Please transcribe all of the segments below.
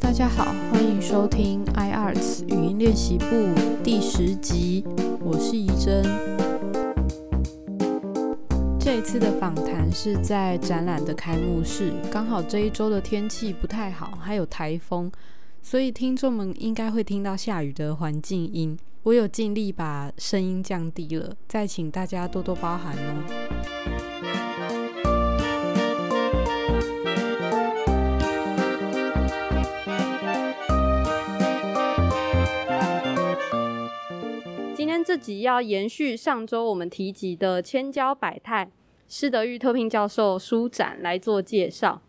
大家好，欢迎收听 iArts 语音练习部第十集，我是怡珍。这一次的访谈是在展览的开幕式，刚好这一周的天气不太好，还有台风，所以听众们应该会听到下雨的环境音。我有尽力把声音降低了，再请大家多多包涵哦。这集要延续上周我们提及的千娇百态施德玉特聘教授书展来做介绍。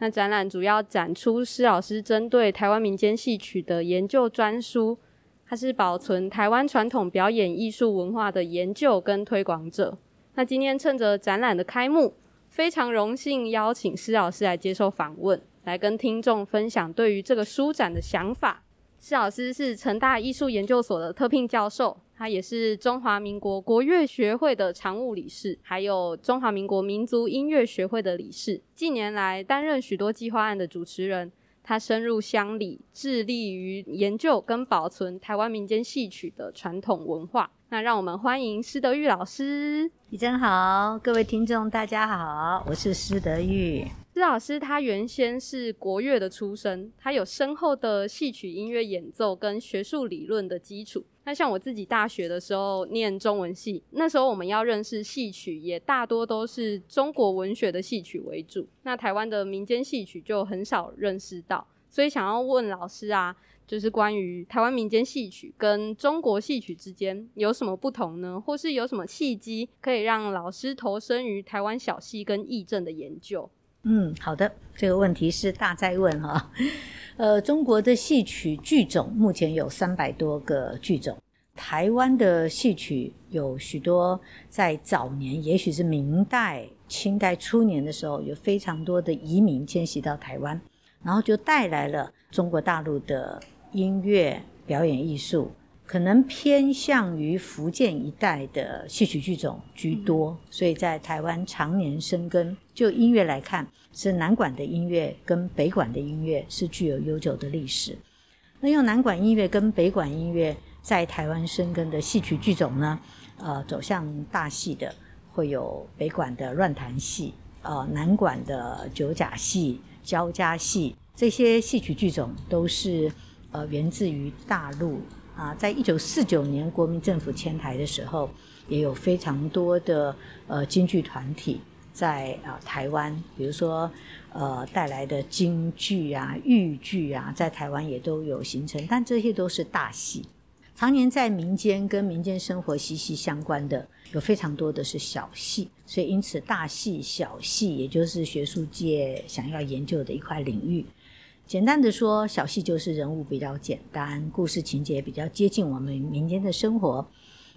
那展览主要展出施老师针对台湾民间戏曲的研究专书，他是保存台湾传统表演艺术文化的研究跟推广者。那今天趁着展览的开幕，非常荣幸邀请施老师来接受访问，来跟听众分享对于这个书展的想法。施老师是成大艺术研究所的特聘教授。他也是中华民国国乐学会的常务理事，还有中华民国民族音乐学会的理事。近年来担任许多计划案的主持人，他深入乡里，致力于研究跟保存台湾民间戏曲的传统文化。那让我们欢迎施德玉老师。你真好，各位听众大家好，我是施德玉。施老师他原先是国乐的出身，他有深厚的戏曲音乐演奏跟学术理论的基础。那像我自己大学的时候念中文系，那时候我们要认识戏曲，也大多都是中国文学的戏曲为主。那台湾的民间戏曲就很少认识到，所以想要问老师啊，就是关于台湾民间戏曲跟中国戏曲之间有什么不同呢？或是有什么契机可以让老师投身于台湾小戏跟义政的研究？嗯，好的，这个问题是大在问哈。呃，中国的戏曲剧种目前有三百多个剧种，台湾的戏曲有许多，在早年，也许是明代、清代初年的时候，有非常多的移民迁徙到台湾，然后就带来了中国大陆的音乐表演艺术。可能偏向于福建一带的戏曲剧种居多，所以在台湾常年生根。就音乐来看，是南管的音乐跟北管的音乐是具有悠久的历史。那用南管音乐跟北管音乐在台湾生根的戏曲剧种呢？呃，走向大戏的会有北管的乱弹戏，呃，南管的九甲戏、交加戏，这些戏曲剧种都是呃源自于大陆。啊，在一九四九年国民政府迁台的时候，也有非常多的呃京剧团体在啊台湾，比如说呃带来的京剧啊、豫剧啊，在台湾也都有形成，但这些都是大戏。常年在民间跟民间生活息息相关的，有非常多的是小戏，所以因此大戏、小戏，也就是学术界想要研究的一块领域。简单的说，小戏就是人物比较简单，故事情节比较接近我们民间的生活。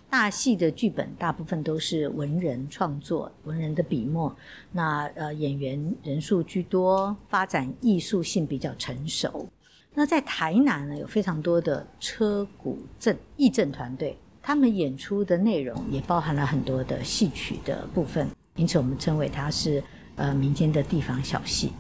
大戏的剧本大部分都是文人创作，文人的笔墨。那呃，演员人数居多，发展艺术性比较成熟。那在台南呢，有非常多的车鼓阵义阵团队，他们演出的内容也包含了很多的戏曲的部分，因此我们称为它是呃民间的地方小戏。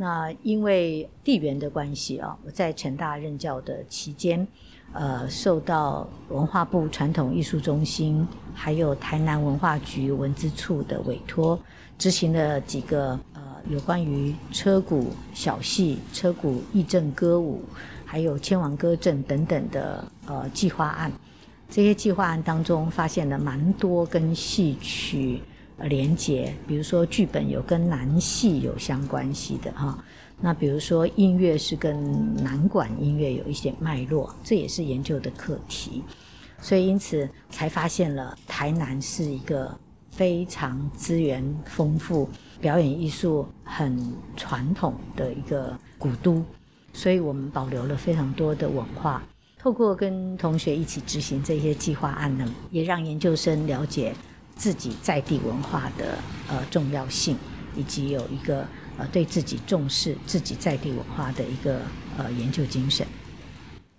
那因为地缘的关系啊，我在成大任教的期间，呃，受到文化部传统艺术中心还有台南文化局文资处的委托，执行了几个呃有关于车鼓小戏、车鼓义阵歌舞，还有千王歌阵等等的呃计划案。这些计划案当中，发现了蛮多跟戏曲。连接，比如说剧本有跟南戏有相关系的哈，那比如说音乐是跟南管音乐有一些脉络，这也是研究的课题，所以因此才发现了台南是一个非常资源丰富、表演艺术很传统的一个古都，所以我们保留了非常多的文化，透过跟同学一起执行这些计划案呢，也让研究生了解。自己在地文化的呃重要性，以及有一个呃对自己重视自己在地文化的一个呃研究精神，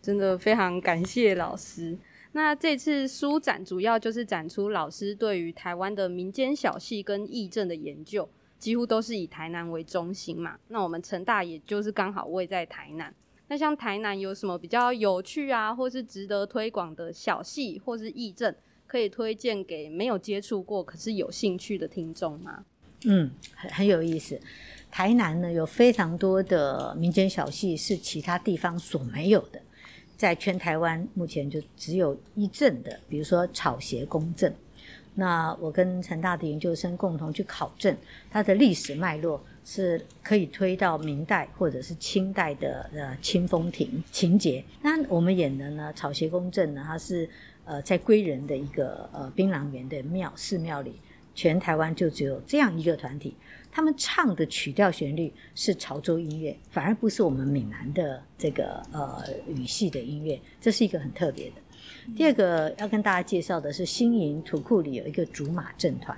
真的非常感谢老师。那这次书展主要就是展出老师对于台湾的民间小戏跟义政的研究，几乎都是以台南为中心嘛。那我们成大也就是刚好位在台南。那像台南有什么比较有趣啊，或是值得推广的小戏或是义政，可以推荐给没有接触过可是有兴趣的听众吗？嗯，很很有意思。台南呢有非常多的民间小戏是其他地方所没有的，在全台湾目前就只有一镇的，比如说草鞋公镇。那我跟陈大的研究生共同去考证它的历史脉络，是可以推到明代或者是清代的呃清风亭情节。那我们演的呢，草鞋公镇呢，它是呃在归仁的一个呃槟榔园的庙寺庙里，全台湾就只有这样一个团体。他们唱的曲调旋律是潮州音乐，反而不是我们闽南的这个呃语系的音乐，这是一个很特别的。第二个要跟大家介绍的是新营土库里有一个竹马镇团，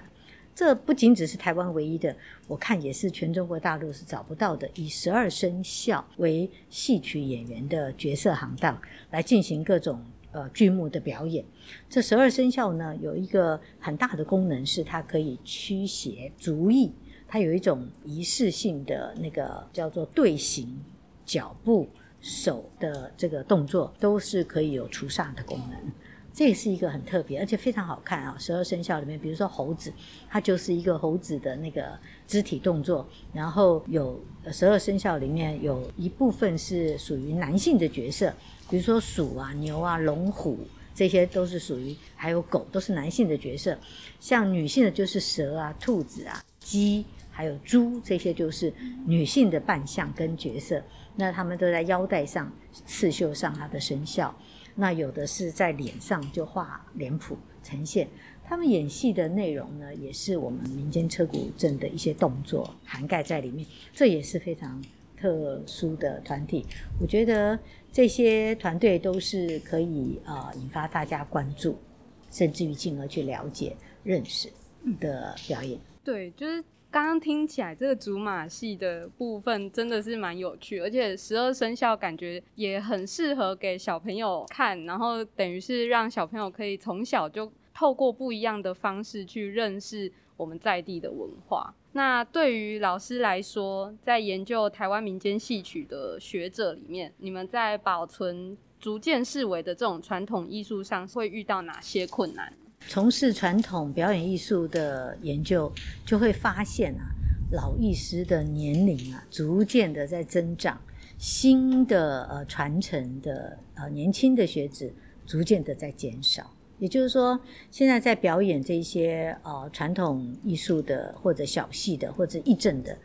这不仅只是台湾唯一的，我看也是全中国大陆是找不到的，以十二生肖为戏曲演员的角色行当来进行各种呃剧目的表演。这十二生肖呢，有一个很大的功能是它可以驱邪逐疫。它有一种仪式性的那个叫做队形、脚步、手的这个动作，都是可以有除煞的功能。这也是一个很特别，而且非常好看啊！十二生肖里面，比如说猴子，它就是一个猴子的那个肢体动作。然后有十二生肖里面有一部分是属于男性的角色，比如说鼠啊、牛啊、龙虎，这些都是属于，还有狗都是男性的角色。像女性的就是蛇啊、兔子啊、鸡。还有猪，这些就是女性的扮相跟角色。那他们都在腰带上刺绣上它的生肖。那有的是在脸上就画脸谱呈现。他们演戏的内容呢，也是我们民间车骨镇的一些动作涵盖在里面。这也是非常特殊的团体。我觉得这些团队都是可以呃引发大家关注，甚至于进而去了解、认识的表演。对，就是。刚刚听起来，这个竹马戏的部分真的是蛮有趣，而且十二生肖感觉也很适合给小朋友看，然后等于是让小朋友可以从小就透过不一样的方式去认识我们在地的文化。那对于老师来说，在研究台湾民间戏曲的学者里面，你们在保存逐渐式微的这种传统艺术上，会遇到哪些困难？从事传统表演艺术的研究，就会发现啊，老艺师的年龄啊，逐渐的在增长，新的呃传承的呃年轻的学子逐渐的在减少。也就是说，现在在表演这些呃传统艺术的，或者小戏的，或者义政的，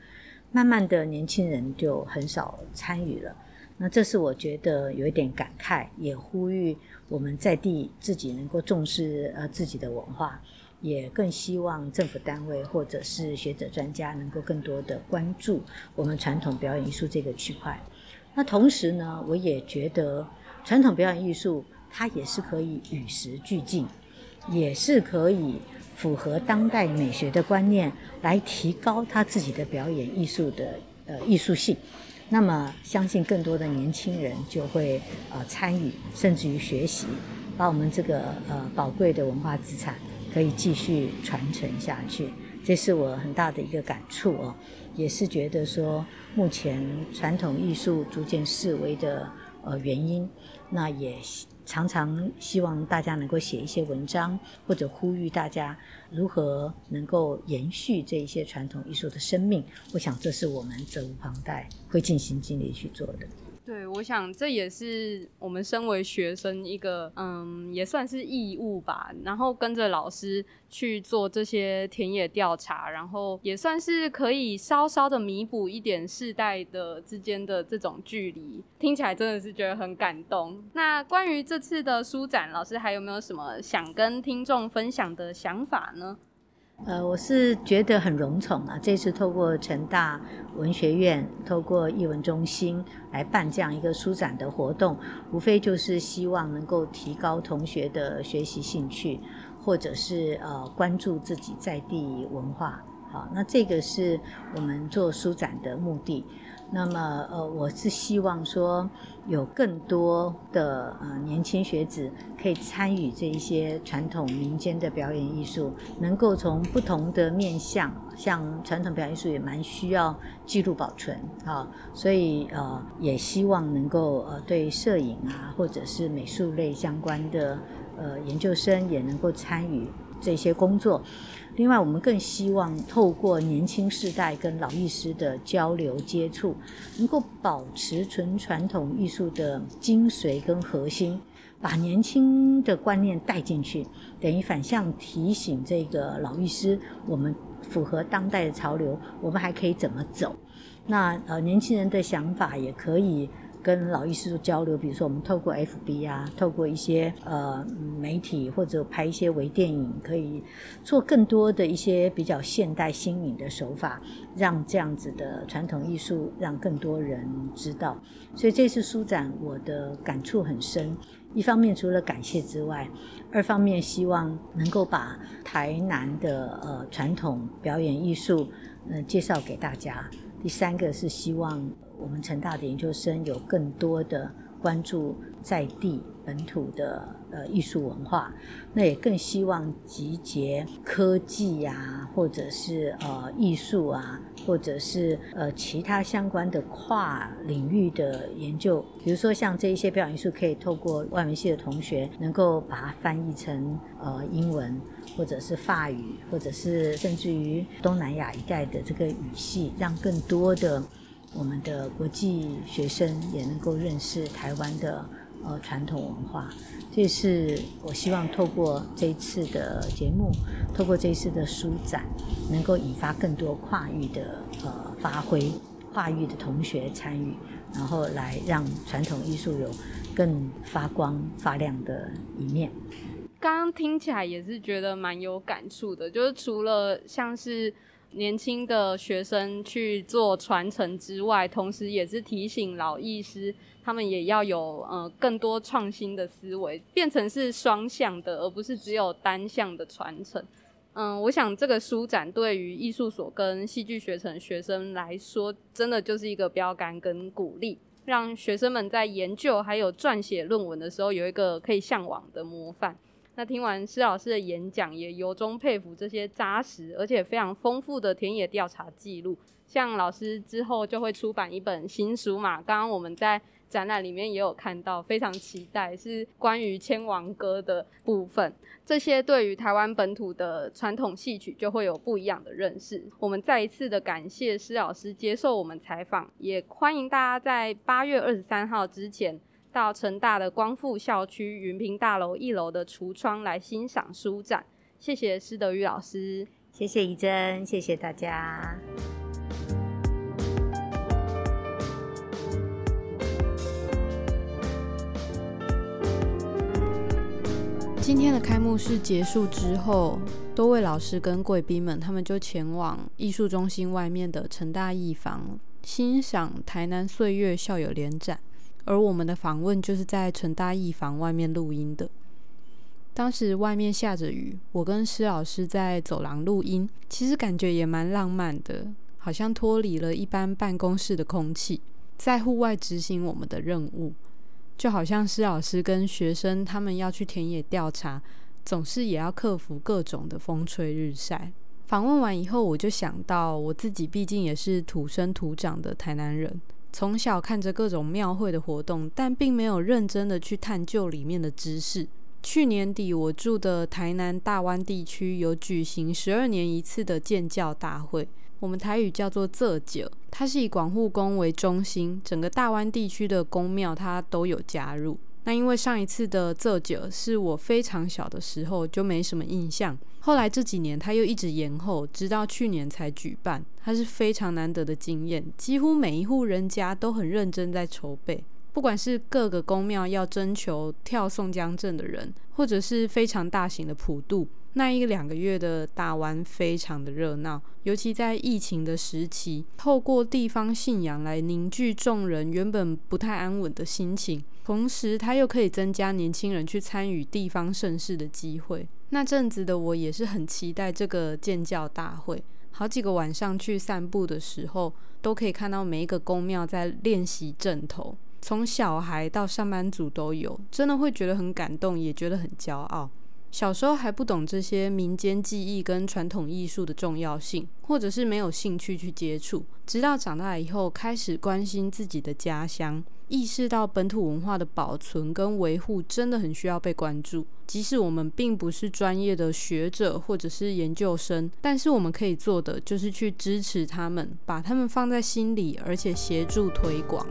慢慢的年轻人就很少参与了。那这是我觉得有一点感慨，也呼吁。我们在地自己能够重视呃自己的文化，也更希望政府单位或者是学者专家能够更多的关注我们传统表演艺术这个区块。那同时呢，我也觉得传统表演艺术它也是可以与时俱进，也是可以符合当代美学的观念，来提高他自己的表演艺术的呃艺术性。那么，相信更多的年轻人就会呃参与，甚至于学习，把我们这个呃宝贵的文化资产可以继续传承下去。这是我很大的一个感触哦，也是觉得说，目前传统艺术逐渐式微的呃原因，那也。常常希望大家能够写一些文章，或者呼吁大家如何能够延续这一些传统艺术的生命。我想这是我们责无旁贷，会尽心尽力去做的。对，我想这也是我们身为学生一个，嗯，也算是义务吧。然后跟着老师去做这些田野调查，然后也算是可以稍稍的弥补一点世代的之间的这种距离。听起来真的是觉得很感动。那关于这次的书展，老师还有没有什么想跟听众分享的想法呢？呃，我是觉得很荣宠啊！这次透过成大文学院、透过艺文中心来办这样一个书展的活动，无非就是希望能够提高同学的学习兴趣，或者是呃关注自己在地文化。好，那这个是我们做书展的目的。那么，呃，我是希望说，有更多的呃年轻学子可以参与这一些传统民间的表演艺术，能够从不同的面向，像传统表演艺术也蛮需要记录保存啊，所以呃，也希望能够呃对摄影啊，或者是美术类相关的呃研究生也能够参与这些工作。另外，我们更希望透过年轻世代跟老艺师的交流接触，能够保持纯传统艺术的精髓跟核心，把年轻的观念带进去，等于反向提醒这个老艺师，我们符合当代的潮流，我们还可以怎么走？那呃，年轻人的想法也可以。跟老艺师做交流，比如说我们透过 FB 啊，透过一些呃媒体或者拍一些微电影，可以做更多的一些比较现代新颖的手法，让这样子的传统艺术让更多人知道。所以这次书展我的感触很深，一方面除了感谢之外，二方面希望能够把台南的呃传统表演艺术呃介绍给大家。第三个是希望。我们成大的研究生有更多的关注在地本土的呃艺术文化，那也更希望集结科技呀，或者是呃艺术啊，或者是呃其他相关的跨领域的研究。比如说像这一些表演艺术，可以透过外文系的同学能够把它翻译成呃英文，或者是法语，或者是甚至于东南亚一带的这个语系，让更多的。我们的国际学生也能够认识台湾的呃传统文化，这是我希望透过这一次的节目，透过这一次的书展，能够引发更多跨域的呃发挥，跨域的同学参与，然后来让传统艺术有更发光发亮的一面。刚刚听起来也是觉得蛮有感触的，就是除了像是。年轻的学生去做传承之外，同时也是提醒老艺师，他们也要有呃更多创新的思维，变成是双向的，而不是只有单向的传承。嗯，我想这个书展对于艺术所跟戏剧学程学生来说，真的就是一个标杆跟鼓励，让学生们在研究还有撰写论文的时候，有一个可以向往的模范。那听完施老师的演讲，也由衷佩服这些扎实而且非常丰富的田野调查记录。像老师之后就会出版一本新书嘛，刚刚我们在展览里面也有看到，非常期待是关于千王歌的部分。这些对于台湾本土的传统戏曲就会有不一样的认识。我们再一次的感谢施老师接受我们采访，也欢迎大家在八月二十三号之前。到成大的光复校区云平大楼一楼的橱窗来欣赏书展。谢谢施德宇老师，谢谢怡珍，谢谢大家。今天的开幕式结束之后，多位老师跟贵宾们，他们就前往艺术中心外面的成大艺坊，欣赏台南岁月校友联展。而我们的访问就是在成大艺房外面录音的。当时外面下着雨，我跟施老师在走廊录音，其实感觉也蛮浪漫的，好像脱离了一般办公室的空气，在户外执行我们的任务，就好像施老师跟学生他们要去田野调查，总是也要克服各种的风吹日晒。访问完以后，我就想到我自己毕竟也是土生土长的台南人。从小看着各种庙会的活动，但并没有认真的去探究里面的知识。去年底，我住的台南大湾地区有举行十二年一次的建教大会，我们台语叫做“浙九”，它是以广护宫为中心，整个大湾地区的宫庙它都有加入。那因为上一次的这酒是我非常小的时候，就没什么印象。后来这几年他又一直延后，直到去年才举办。它是非常难得的经验，几乎每一户人家都很认真在筹备。不管是各个宫庙要征求跳宋江镇的人，或者是非常大型的普渡，那一两个月的大湾非常的热闹。尤其在疫情的时期，透过地方信仰来凝聚众人原本不太安稳的心情。同时，它又可以增加年轻人去参与地方盛事的机会。那阵子的我也是很期待这个建教大会，好几个晚上去散步的时候，都可以看到每一个宫庙在练习阵头，从小孩到上班族都有，真的会觉得很感动，也觉得很骄傲。小时候还不懂这些民间技艺跟传统艺术的重要性，或者是没有兴趣去接触，直到长大以后开始关心自己的家乡，意识到本土文化的保存跟维护真的很需要被关注。即使我们并不是专业的学者或者是研究生，但是我们可以做的就是去支持他们，把他们放在心里，而且协助推广。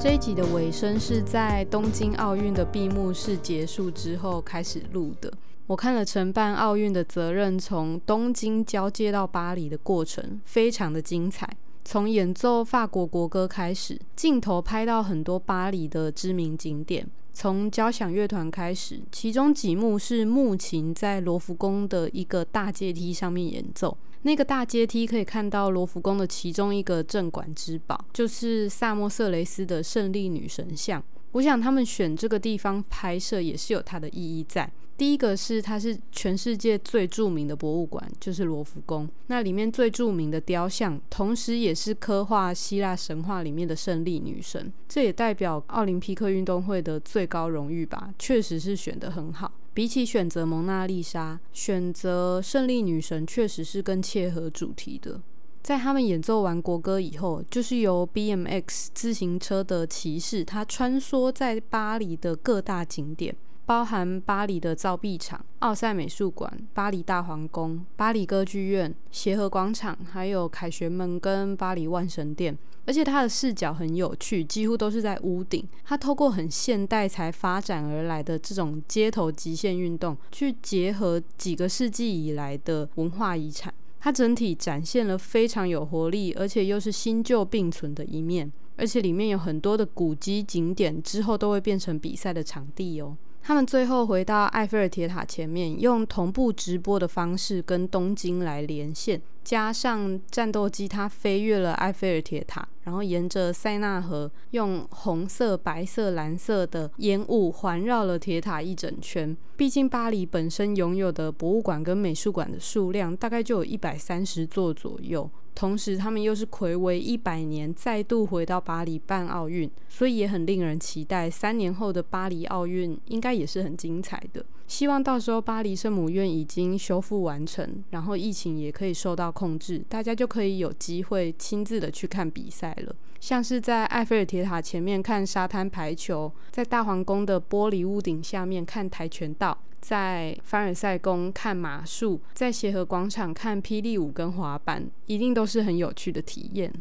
这一集的尾声是在东京奥运的闭幕式结束之后开始录的。我看了承办奥运的责任从东京交接到巴黎的过程，非常的精彩。从演奏法国国歌开始，镜头拍到很多巴黎的知名景点。从交响乐团开始，其中几幕是木琴在罗浮宫的一个大阶梯上面演奏。那个大阶梯可以看到罗浮宫的其中一个镇馆之宝，就是萨莫瑟雷斯的胜利女神像。我想他们选这个地方拍摄也是有它的意义在。第一个是它是全世界最著名的博物馆，就是罗浮宫。那里面最著名的雕像，同时也是刻画希腊神话里面的胜利女神。这也代表奥林匹克运动会的最高荣誉吧？确实是选得很好。比起选择蒙娜丽莎，选择胜利女神确实是更切合主题的。在他们演奏完国歌以后，就是由 BMX 自行车的骑士，他穿梭在巴黎的各大景点，包含巴黎的造币厂、奥赛美术馆、巴黎大皇宫、巴黎歌剧院、协和广场，还有凯旋门跟巴黎万神殿。而且它的视角很有趣，几乎都是在屋顶。它透过很现代才发展而来的这种街头极限运动，去结合几个世纪以来的文化遗产，它整体展现了非常有活力，而且又是新旧并存的一面。而且里面有很多的古迹景点，之后都会变成比赛的场地哦。他们最后回到埃菲尔铁塔前面，用同步直播的方式跟东京来连线。加上战斗机，它飞越了埃菲尔铁塔，然后沿着塞纳河，用红色、白色、蓝色的烟雾环绕了铁塔一整圈。毕竟巴黎本身拥有的博物馆跟美术馆的数量大概就有一百三十座左右，同时他们又是魁违一百年再度回到巴黎办奥运，所以也很令人期待。三年后的巴黎奥运应该也是很精彩的。希望到时候巴黎圣母院已经修复完成，然后疫情也可以受到控制，大家就可以有机会亲自的去看比赛了。像是在埃菲尔铁塔前面看沙滩排球，在大皇宫的玻璃屋顶下面看跆拳道，在凡尔赛宫看马术，在协和广场看霹雳舞跟滑板，一定都是很有趣的体验。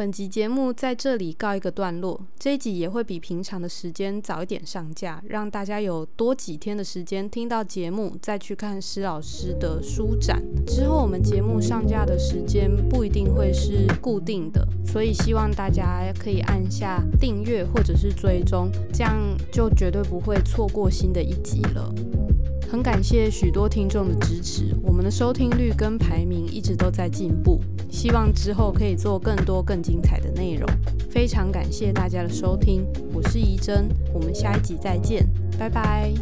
本集节目在这里告一个段落，这一集也会比平常的时间早一点上架，让大家有多几天的时间听到节目，再去看施老师的书展。之后我们节目上架的时间不一定会是固定的，所以希望大家可以按下订阅或者是追踪，这样就绝对不会错过新的一集了。很感谢许多听众的支持，我们的收听率跟排名一直都在进步，希望之后可以做更多更精彩的内容。非常感谢大家的收听，我是怡珍，我们下一集再见，拜拜。